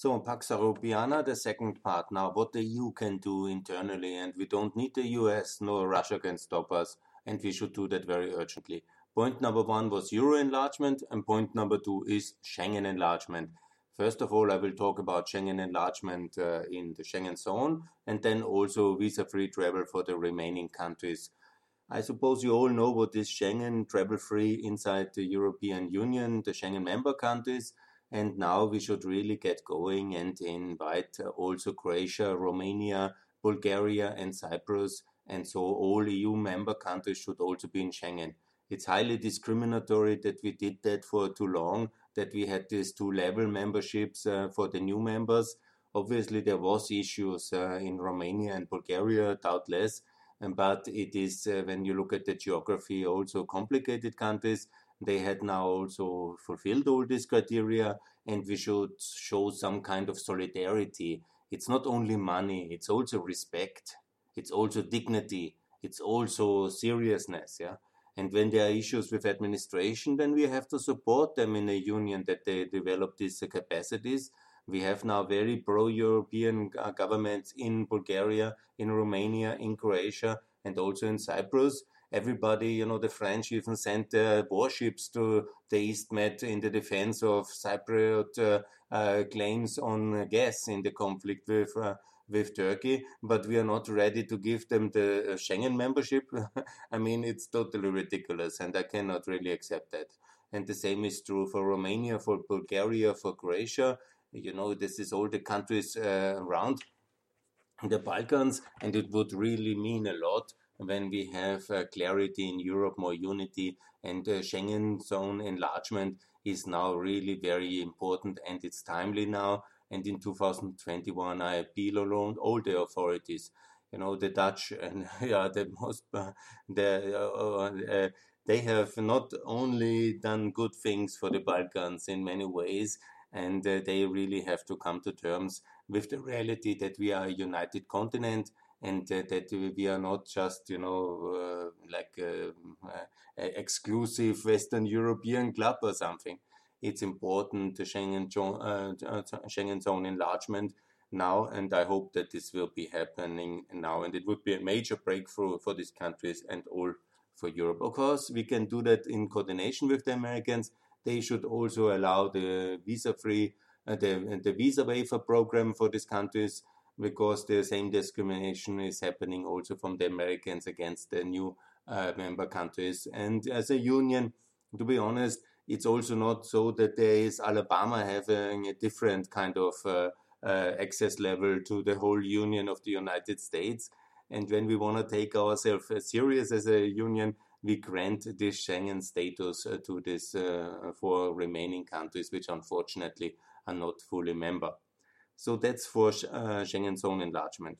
So, Pax Europiana, the second part. Now, what the EU can do internally, and we don't need the US, no Russia can stop us, and we should do that very urgently. Point number one was Euro enlargement, and point number two is Schengen enlargement. First of all, I will talk about Schengen enlargement uh, in the Schengen zone, and then also visa free travel for the remaining countries. I suppose you all know what is Schengen travel free inside the European Union, the Schengen member countries. And now we should really get going and invite uh, also Croatia, Romania, Bulgaria, and Cyprus. And so all EU member countries should also be in Schengen. It's highly discriminatory that we did that for too long, that we had these two level memberships uh, for the new members. Obviously, there was issues uh, in Romania and Bulgaria, doubtless, but it is uh, when you look at the geography also complicated countries they had now also fulfilled all these criteria, and we should show some kind of solidarity. It's not only money, it's also respect, it's also dignity, it's also seriousness. Yeah. And when there are issues with administration, then we have to support them in a union that they develop these capacities. We have now very pro European uh, governments in Bulgaria, in Romania, in Croatia, and also in Cyprus everybody, you know, the French even sent their warships to the East Med in the defense of Cypriot uh, uh, claims on gas in the conflict with. Uh, with Turkey, but we are not ready to give them the uh, Schengen membership. I mean, it's totally ridiculous, and I cannot really accept that. And the same is true for Romania, for Bulgaria, for Croatia. You know, this is all the countries uh, around the Balkans, and it would really mean a lot when we have uh, clarity in Europe, more unity, and the Schengen zone enlargement is now really very important and it's timely now. And in 2021, I appeal alone all the authorities, you know, the Dutch and yeah, the most, uh, the, uh, uh, they have not only done good things for the Balkans in many ways, and uh, they really have to come to terms with the reality that we are a united continent and uh, that we are not just you know uh, like a, a exclusive Western European club or something. It's important the Schengen, uh, Schengen zone enlargement now, and I hope that this will be happening now, and it would be a major breakthrough for these countries and all for Europe. Of course, we can do that in coordination with the Americans. They should also allow the visa-free, uh, the the visa waiver program for these countries because the same discrimination is happening also from the Americans against the new uh, member countries. And as a union, to be honest, it's also not so that there is Alabama having a different kind of uh, uh, access level to the whole union of the United States. And when we want to take ourselves serious as a union, we grant this Schengen status uh, to this uh, four remaining countries, which unfortunately are not fully member. So that's for uh, Schengen zone enlargement.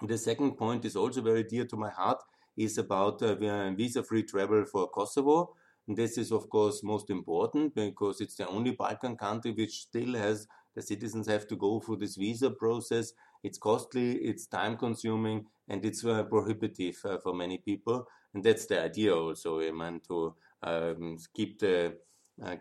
The second point is also very dear to my heart is about uh, visa-free travel for Kosovo. And this is of course most important because it's the only Balkan country which still has the citizens have to go through this visa process. It's costly, it's time consuming, and it's uh, prohibitive uh, for many people. And that's the idea also, I mean, to um, keep the uh,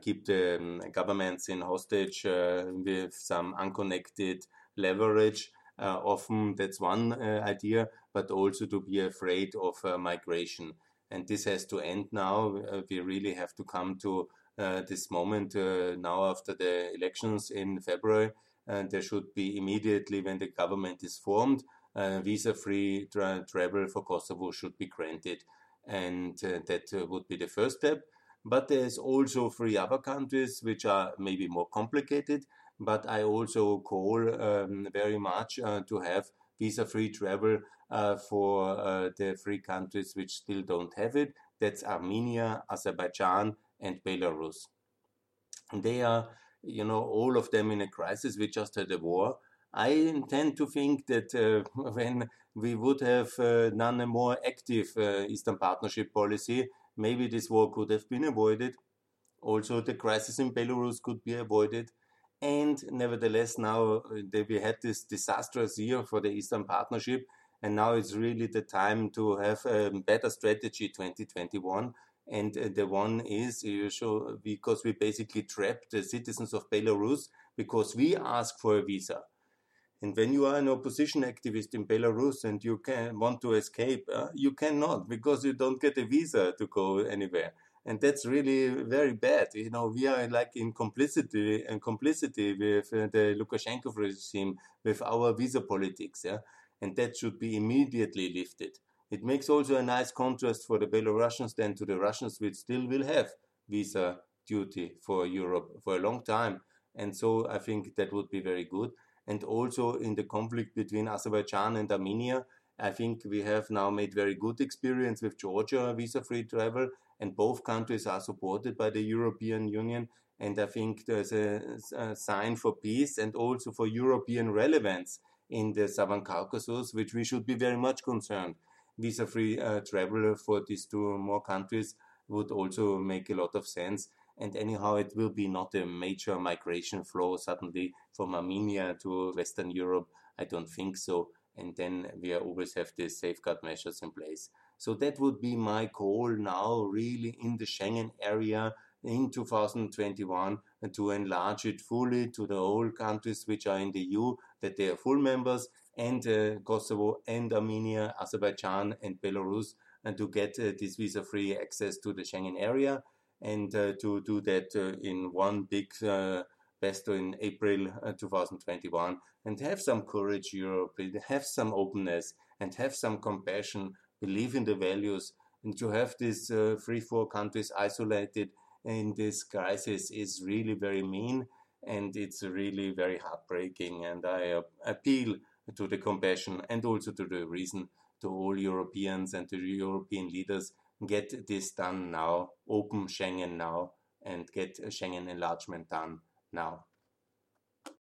keep the um, governments in hostage uh, with some unconnected leverage. Uh, often that's one idea, but also to be afraid of migration. And this has to end now. we really have to come to this moment now after the elections in February. And there should be immediately, when the government is formed, uh, visa-free tra travel for Kosovo should be granted, and uh, that uh, would be the first step. But there's also three other countries which are maybe more complicated. But I also call um, very much uh, to have visa-free travel uh, for uh, the three countries which still don't have it. That's Armenia, Azerbaijan, and Belarus. They are, you know, all of them in a crisis. We just had a war. I intend to think that uh, when we would have uh, done a more active uh, Eastern Partnership policy, maybe this war could have been avoided. Also, the crisis in Belarus could be avoided. And nevertheless, now uh, we had this disastrous year for the Eastern Partnership, and now it's really the time to have a better strategy 2021. And uh, the one is you show, because we basically trapped the citizens of Belarus because we ask for a visa. And when you are an opposition activist in Belarus and you can want to escape, uh, you cannot because you don't get a visa to go anywhere. And that's really very bad. You know, we are like in complicity and complicity with uh, the Lukashenko regime with our visa politics. Yeah, and that should be immediately lifted. It makes also a nice contrast for the Belarusians then to the Russians, which still will have visa duty for Europe for a long time. And so I think that would be very good. And also in the conflict between Azerbaijan and Armenia, I think we have now made very good experience with Georgia visa-free travel, and both countries are supported by the European Union. And I think there's a, a sign for peace and also for European relevance in the Southern Caucasus, which we should be very much concerned. Visa-free uh, travel for these two more countries would also make a lot of sense. And anyhow, it will be not a major migration flow suddenly from Armenia to Western Europe. I don't think so. And then we always have the safeguard measures in place. So that would be my call now, really in the Schengen area in 2021 to enlarge it fully to the whole countries which are in the EU, that they are full members, and uh, Kosovo and Armenia, Azerbaijan and Belarus, and to get uh, this visa-free access to the Schengen area, and uh, to do that uh, in one big uh, best in April uh, 2021, and have some courage, Europe, have some openness, and have some compassion, believe in the values, and to have these three, four countries isolated in this crisis is really very mean and it's really very heartbreaking. And I appeal to the compassion and also to the reason to all Europeans and to European leaders get this done now, open Schengen now, and get Schengen enlargement done now.